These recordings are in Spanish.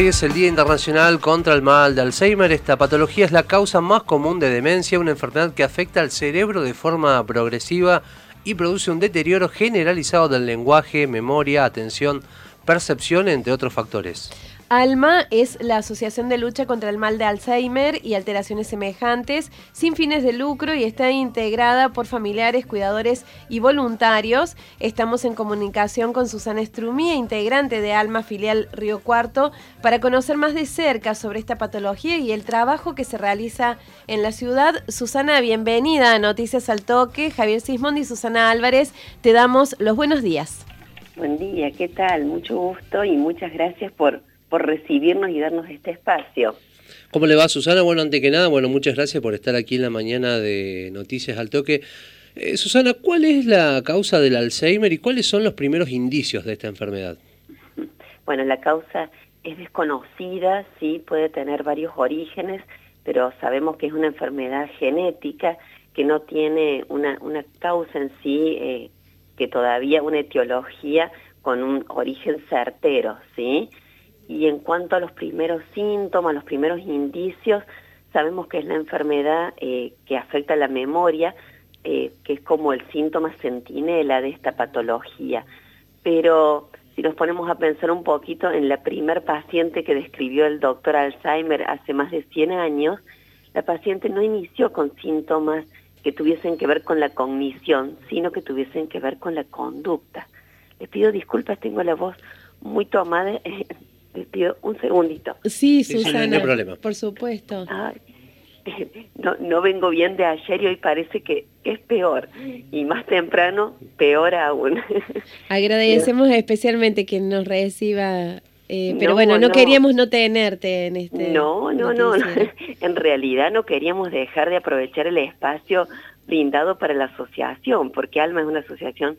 Hoy es el Día Internacional contra el Mal de Alzheimer. Esta patología es la causa más común de demencia, una enfermedad que afecta al cerebro de forma progresiva y produce un deterioro generalizado del lenguaje, memoria, atención, percepción, entre otros factores. ALMA es la Asociación de Lucha contra el Mal de Alzheimer y alteraciones semejantes, sin fines de lucro y está integrada por familiares, cuidadores y voluntarios. Estamos en comunicación con Susana Strumía, integrante de ALMA filial Río Cuarto, para conocer más de cerca sobre esta patología y el trabajo que se realiza en la ciudad. Susana, bienvenida a Noticias al Toque. Javier Sismondi y Susana Álvarez, te damos los buenos días. Buen día, ¿qué tal? Mucho gusto y muchas gracias por por recibirnos y darnos este espacio. ¿Cómo le va, Susana? Bueno, antes que nada, bueno, muchas gracias por estar aquí en la mañana de Noticias al Toque. Eh, Susana, ¿cuál es la causa del Alzheimer y cuáles son los primeros indicios de esta enfermedad? Bueno, la causa es desconocida, sí, puede tener varios orígenes, pero sabemos que es una enfermedad genética que no tiene una, una causa en sí, eh, que todavía una etiología con un origen certero, ¿sí? Y en cuanto a los primeros síntomas, los primeros indicios, sabemos que es la enfermedad eh, que afecta la memoria, eh, que es como el síntoma centinela de esta patología. Pero si nos ponemos a pensar un poquito en la primer paciente que describió el doctor Alzheimer hace más de 100 años, la paciente no inició con síntomas que tuviesen que ver con la cognición, sino que tuviesen que ver con la conducta. Les pido disculpas, tengo la voz muy tomada, te pido un segundito. Sí, Susana, no hay problema. por supuesto. no, no vengo bien de ayer y hoy parece que es peor. Y más temprano, peor aún. Agradecemos especialmente que nos reciba eh, pero bueno, no, queríamos no tenerte en este... No, no, no, en realidad no queríamos dejar de aprovechar el espacio brindado para la asociación, porque Alma es una asociación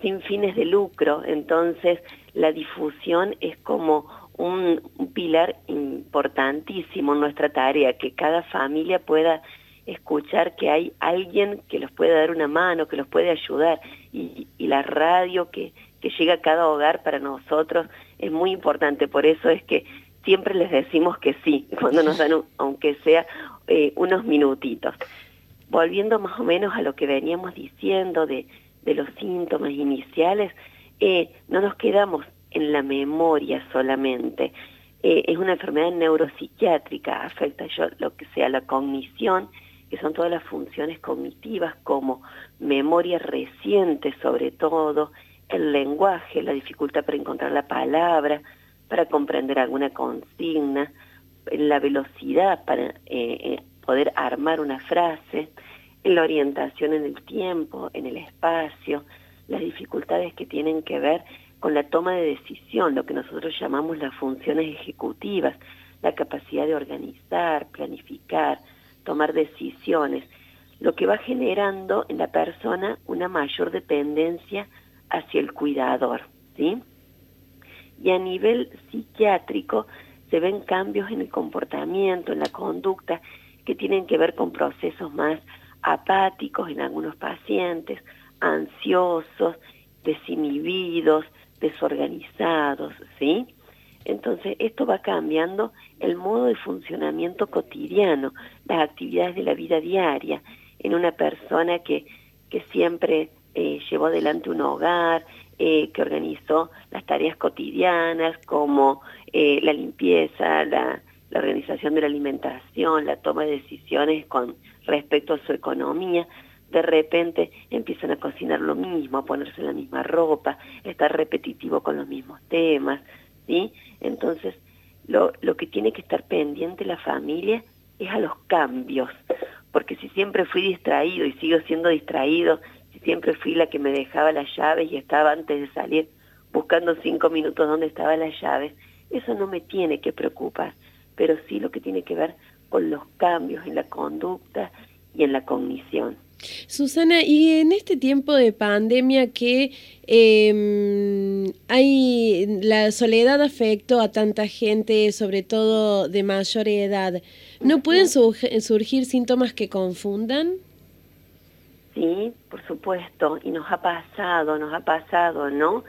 sin fines de lucro, entonces la difusión es como un, pilar importantísimo en nuestra tarea, que cada familia pueda escuchar que hay alguien que los puede dar una mano, que los puede ayudar, y, la radio que, que llega a cada hogar para nosotros es muy importante, por eso es que siempre les decimos que sí, cuando nos dan, aunque sea eh, unos minutitos. Volviendo más o menos a lo que veníamos diciendo de, de los síntomas iniciales, eh, no nos quedamos en la memoria solamente. Eh, es una enfermedad neuropsiquiátrica, afecta yo, lo que sea la cognición, que son todas las funciones cognitivas como memoria reciente sobre todo, el lenguaje, la dificultad para encontrar la palabra, para comprender alguna consigna, la velocidad para eh, poder armar una frase, la orientación en el tiempo, en el espacio, las dificultades que tienen que ver con la toma de decisión, lo que nosotros llamamos las funciones ejecutivas, la capacidad de organizar, planificar, tomar decisiones, lo que va generando en la persona una mayor dependencia hacia el cuidador, ¿sí? Y a nivel psiquiátrico se ven cambios en el comportamiento, en la conducta, que tienen que ver con procesos más apáticos en algunos pacientes, ansiosos, desinhibidos, desorganizados, ¿sí? Entonces, esto va cambiando el modo de funcionamiento cotidiano, las actividades de la vida diaria, en una persona que, que siempre eh, llevó adelante un hogar, eh, que organizó las tareas cotidianas como eh, la limpieza, la, la organización de la alimentación, la toma de decisiones con respecto a su economía, de repente empiezan a cocinar lo mismo, a ponerse la misma ropa, estar repetitivo con los mismos temas, ¿sí? Entonces, lo, lo que tiene que estar pendiente la familia es a los cambios, porque si siempre fui distraído y sigo siendo distraído, si siempre fui la que me dejaba las llaves y estaba antes de salir buscando cinco minutos donde estaban las llaves, eso no me tiene que preocupar, pero sí lo que tiene que ver con los cambios en la conducta y en la cognición. Susana, y en este tiempo de pandemia que em, hay la soledad afectó a tanta gente, sobre todo de mayor edad, ¿no pueden surgir síntomas que confundan? Sí, por supuesto, y nos ha pasado, nos ha pasado, ¿no?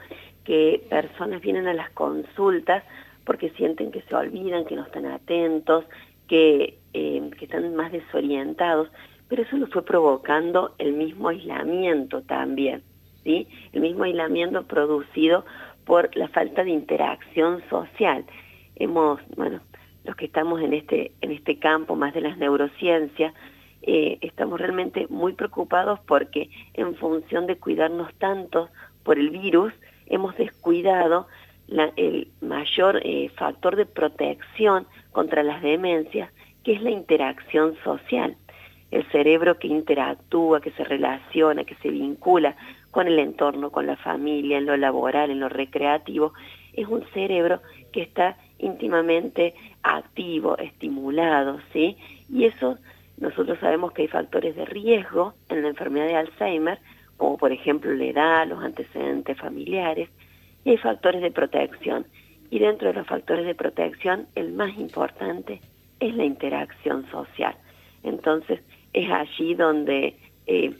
Que personas vienen a las consultas porque sienten que se olvidan, que no están atentos, que, eh, que están más desorientados, pero eso lo fue provocando el mismo aislamiento también, ¿sí? El mismo aislamiento producido por la falta de interacción social. Hemos, bueno, los que estamos en este, en este campo más de las neurociencias, eh, estamos realmente muy preocupados porque en función de cuidarnos tanto por el virus, hemos descuidado el mayor eh, factor de protección contra las demencias, que es la interacción social. El cerebro que interactúa, que se relaciona, que se vincula con el entorno, con la familia, en lo laboral, en lo recreativo, es un cerebro que está íntimamente activo, estimulado, ¿sí? Y eso nosotros sabemos que hay factores de riesgo en la enfermedad de Alzheimer, como por ejemplo la edad, los antecedentes familiares, y hay factores de protección. Y dentro de los factores de protección, el más importante es la interacción social. Entonces, es allí donde eh,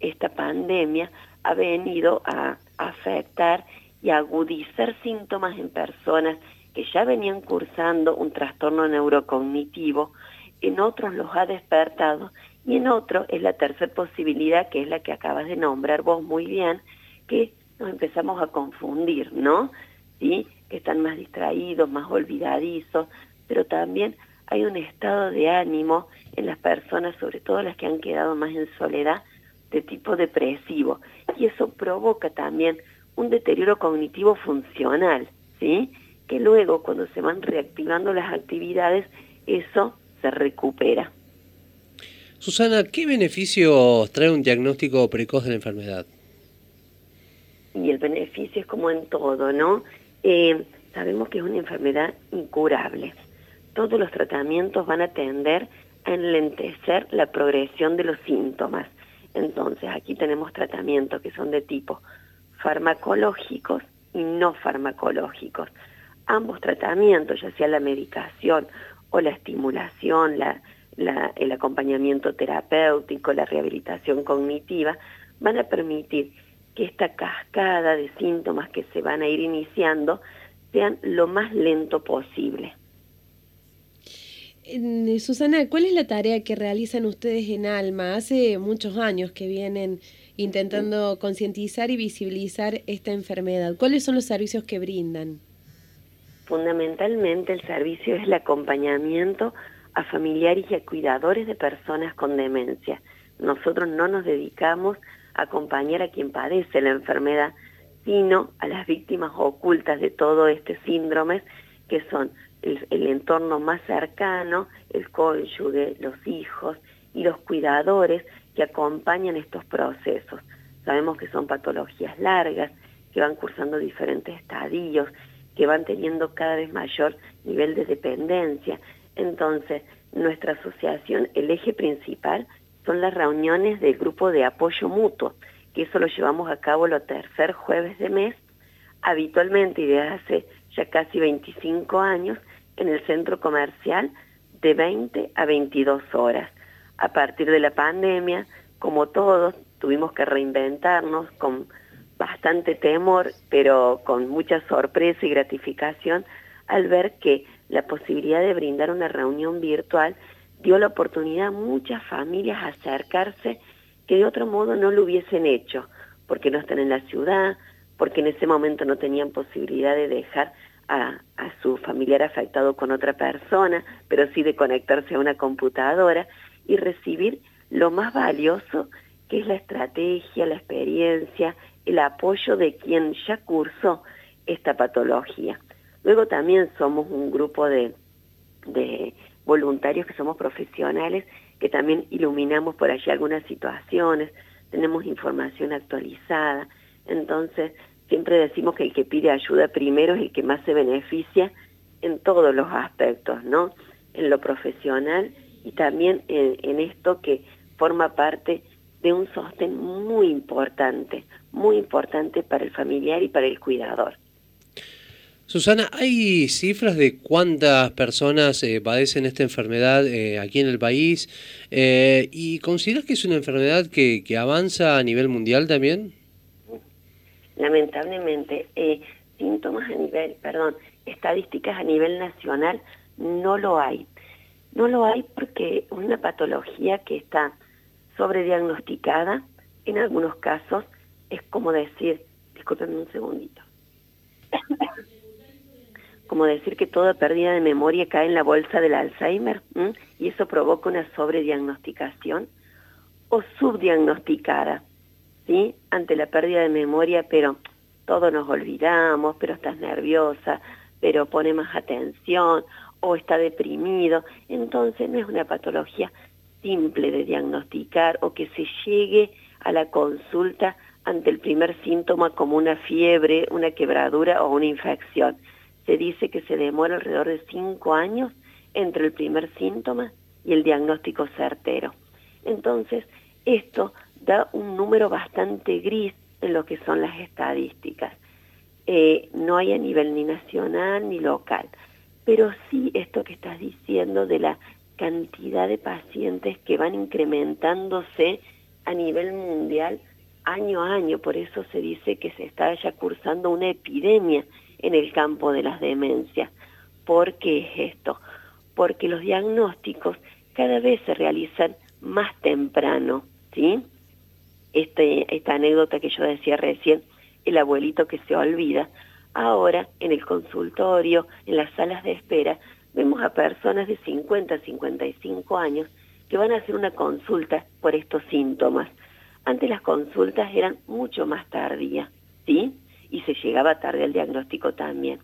esta pandemia ha venido a afectar y agudizar síntomas en personas que ya venían cursando un trastorno neurocognitivo, en otros los ha despertado y en otros es la tercera posibilidad, que es la que acabas de nombrar vos muy bien, que nos empezamos a confundir, ¿no? ¿Sí? Que están más distraídos, más olvidadizos, pero también hay un estado de ánimo en las personas, sobre todo las que han quedado más en soledad, de tipo depresivo. Y eso provoca también un deterioro cognitivo funcional, ¿sí? Que luego, cuando se van reactivando las actividades, eso se recupera. Susana, ¿qué beneficios trae un diagnóstico precoz de la enfermedad? Y el beneficio es como en todo, ¿no? Eh, sabemos que es una enfermedad incurable. Todos los tratamientos van a tender a enlentecer la progresión de los síntomas. Entonces, aquí tenemos tratamientos que son de tipo farmacológicos y no farmacológicos. Ambos tratamientos, ya sea la medicación o la estimulación, la, el acompañamiento terapéutico, la rehabilitación cognitiva, van a permitir que esta cascada de síntomas que se van a ir iniciando sean lo más lento posible. Susana, ¿cuál es la tarea que realizan ustedes en Alma? Hace muchos años que vienen intentando concientizar y visibilizar esta enfermedad. ¿Cuáles son los servicios que brindan? Fundamentalmente el servicio es el acompañamiento a familiares y a cuidadores de personas con demencia. Nosotros no nos dedicamos a acompañar a quien padece la enfermedad, sino a las víctimas ocultas de todo este síndrome, que son el, entorno más cercano, el cónyuge, los hijos y los cuidadores que acompañan estos procesos. Sabemos que son patologías largas, que van cursando diferentes estadios, que van teniendo cada vez mayor nivel de dependencia. Entonces, nuestra asociación, el eje principal son las reuniones del grupo de apoyo mutuo, que eso lo llevamos a cabo los tercer jueves de mes, habitualmente y desde hace ya casi 25 años, en el centro comercial de 20 a 22 horas. A partir de la pandemia, como todos, tuvimos que reinventarnos con bastante temor, pero con mucha sorpresa y gratificación al ver que la posibilidad de brindar una reunión virtual dio la oportunidad a muchas familias a acercarse que de otro modo no lo hubiesen hecho, porque no están en la ciudad, porque en ese momento no tenían posibilidad de dejar a, su familiar afectado con otra persona, pero sí de conectarse a una computadora y recibir lo más valioso que es la estrategia, la experiencia, el apoyo de quien ya cursó esta patología. Luego también somos un grupo de, de voluntarios que somos profesionales, que también iluminamos por allí algunas situaciones, tenemos información actualizada, entonces siempre decimos que el que pide ayuda primero es el que más se beneficia en todos los aspectos, ¿no? En lo profesional y también en, esto que forma parte de un sostén muy importante, muy importante para el familiar y para el cuidador. Susana, ¿hay cifras de cuántas personas eh, padecen esta enfermedad eh, aquí en el país? Eh, ¿Y consideras que es una enfermedad que, que, avanza a nivel mundial también? Lamentablemente, síntomas a nivel, perdón, estadísticas a nivel nacional no lo hay. No lo hay porque una patología que está sobrediagnosticada, en algunos casos es como decir, discúlpenme un segundito, como decir que toda pérdida de memoria cae en la bolsa del Alzheimer y eso provoca una sobrediagnosticación o subdiagnosticada, Ante la pérdida de memoria, pero todos nos olvidamos, pero estás nerviosa, pero pone más atención o está deprimido. Entonces no es una patología simple de diagnosticar o que se llegue a la consulta ante el primer síntoma como una fiebre, una quebradura o una infección. Se dice que se demora alrededor de cinco años entre el primer síntoma y el diagnóstico certero. Entonces, esto da un número bastante gris en lo que son las estadísticas. Eh, no hay a nivel ni nacional ni local, pero sí esto que estás diciendo de la cantidad de pacientes que van incrementándose a nivel mundial año a año, por eso se dice que se está ya cursando una epidemia en el campo de las demencias. ¿Por qué es esto? Porque los diagnósticos cada vez se realizan más temprano, ¿sí? Este, esta anécdota que yo decía recién, el abuelito que se olvida, ahora en el consultorio, en las salas de espera, vemos a personas de 50 a 55 años que van a hacer una consulta por estos síntomas. Antes las consultas eran mucho más tardías, ¿sí? Y se llegaba tarde al diagnóstico también.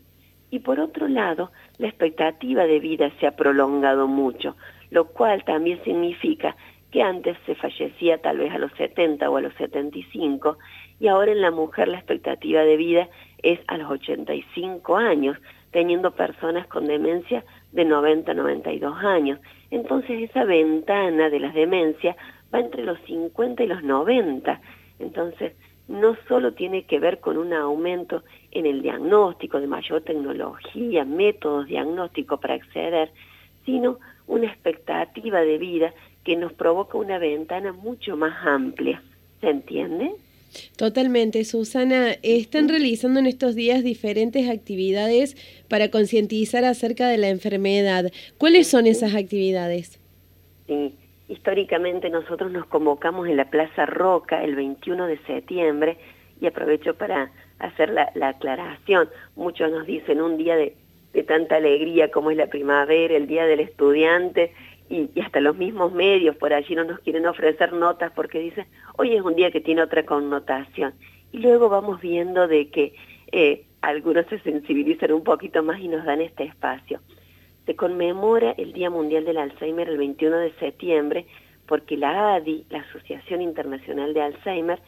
Y por otro lado, la expectativa de vida se ha prolongado mucho, lo cual también significa que antes se fallecía tal vez a los 70 o a los 75 y ahora en la mujer la expectativa de vida es a los 85 años, teniendo personas con demencia de 90 a 92 años. Entonces esa ventana de las demencias va entre los 50 y los 90. Entonces no solo tiene que ver con un aumento en el diagnóstico de mayor tecnología, métodos diagnósticos para acceder, sino una expectativa de vida que nos provoca una ventana mucho más amplia. ¿Se entiende? Totalmente, Susana. Están realizando en estos días diferentes actividades para concientizar acerca de la enfermedad. ¿Cuáles son esas actividades? Sí, históricamente nosotros nos convocamos en la Plaza Roca el 21 de septiembre y aprovecho para hacer la, aclaración. Muchos nos dicen un día de, de tanta alegría como es la primavera, el día del estudiante, y, hasta los mismos medios por allí no nos quieren ofrecer notas porque dicen, hoy es un día que tiene otra connotación. Y luego vamos viendo de que eh, algunos se sensibilizan un poquito más y nos dan este espacio. Se conmemora el Día Mundial del Alzheimer el 21 de septiembre porque la ADI, la Asociación Internacional de Alzheimer,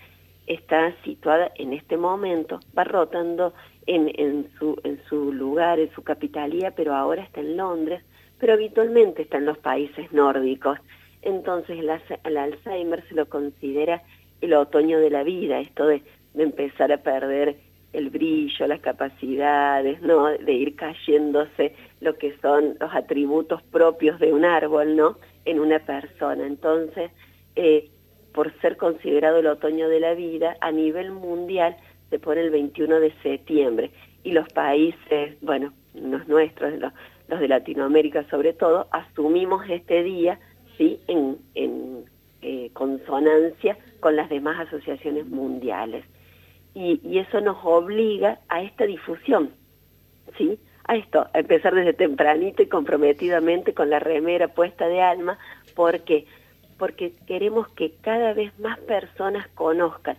está situada en este momento, va rotando en, en, su, en su lugar, en su capitalía, pero ahora está en Londres, pero habitualmente está en los países nórdicos. Entonces el, Alzheimer se lo considera el otoño de la vida, esto de, empezar a perder el brillo, las capacidades, ¿no? De ir cayéndose lo que son los atributos propios de un árbol, ¿no? En una persona. Entonces, eh, por ser considerado el otoño de la vida, a nivel mundial se pone el 21 de septiembre. Y los países, bueno, los nuestros, los, los de Latinoamérica sobre todo, asumimos este día ¿sí? en, en eh, consonancia con las demás asociaciones mundiales. Y, y, eso nos obliga a esta difusión, ¿sí? a esto, a empezar desde tempranito y comprometidamente con la remera puesta de alma, porque porque queremos que cada vez más personas conozcan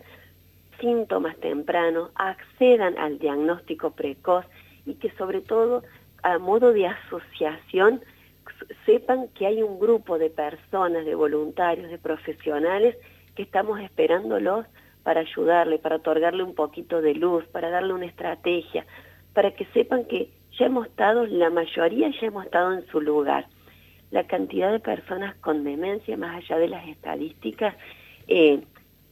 síntomas tempranos, accedan al diagnóstico precoz y que sobre todo a modo de asociación sepan que hay un grupo de personas, de voluntarios, de profesionales que estamos esperándolos para ayudarle, para otorgarle un poquito de luz, para darle una estrategia, para que sepan que ya hemos estado, la mayoría ya hemos estado en su lugar. La cantidad de personas con demencia, más allá de las estadísticas, eh,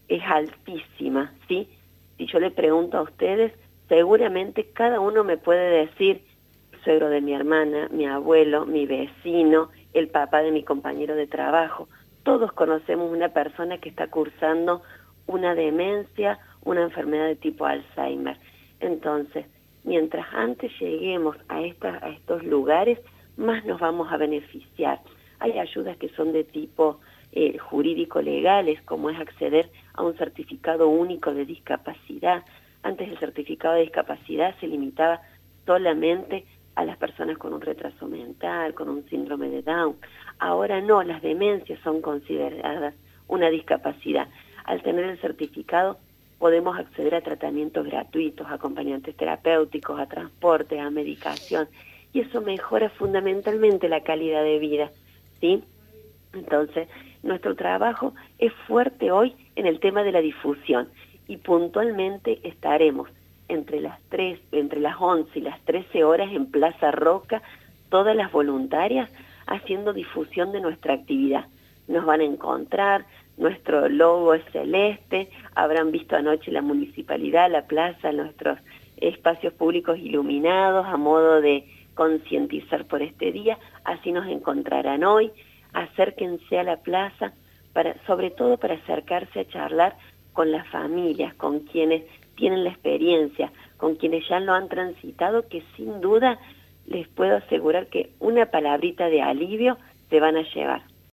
es altísima, ¿sí? Si yo le pregunto a ustedes, seguramente cada uno me puede decir, de mi hermana, mi abuelo, mi vecino, el papá de mi compañero de trabajo. Todos conocemos una persona que está cursando una demencia, una enfermedad de tipo Alzheimer. Entonces, mientras antes lleguemos a, a estos lugares, más nos vamos a beneficiar. Hay ayudas que son de tipo eh, jurídico-legales, como es acceder a un certificado único de discapacidad. Antes el certificado de discapacidad se limitaba solamente a las personas con un retraso mental, con un síndrome de Down. Ahora no, las demencias son consideradas una discapacidad. Al tener el certificado podemos acceder a tratamientos gratuitos, a acompañantes terapéuticos, a transporte, a medicación, y eso mejora fundamentalmente la calidad de vida, ¿sí? Entonces, nuestro trabajo es fuerte hoy en el tema de la difusión y puntualmente estaremos entre las 3, entre las 11 y las 13 horas en Plaza Roca, todas las voluntarias haciendo difusión de nuestra actividad. Nos van a encontrar, nuestro logo es celeste, habrán visto anoche la municipalidad, la plaza, nuestros espacios públicos iluminados a modo de concientizar por este día, así nos encontrarán hoy, acérquense a la plaza, para, sobre todo para acercarse a charlar con las familias, con quienes tienen la experiencia, con quienes ya lo han transitado, que sin duda les puedo asegurar que una palabrita de alivio se van a llevar.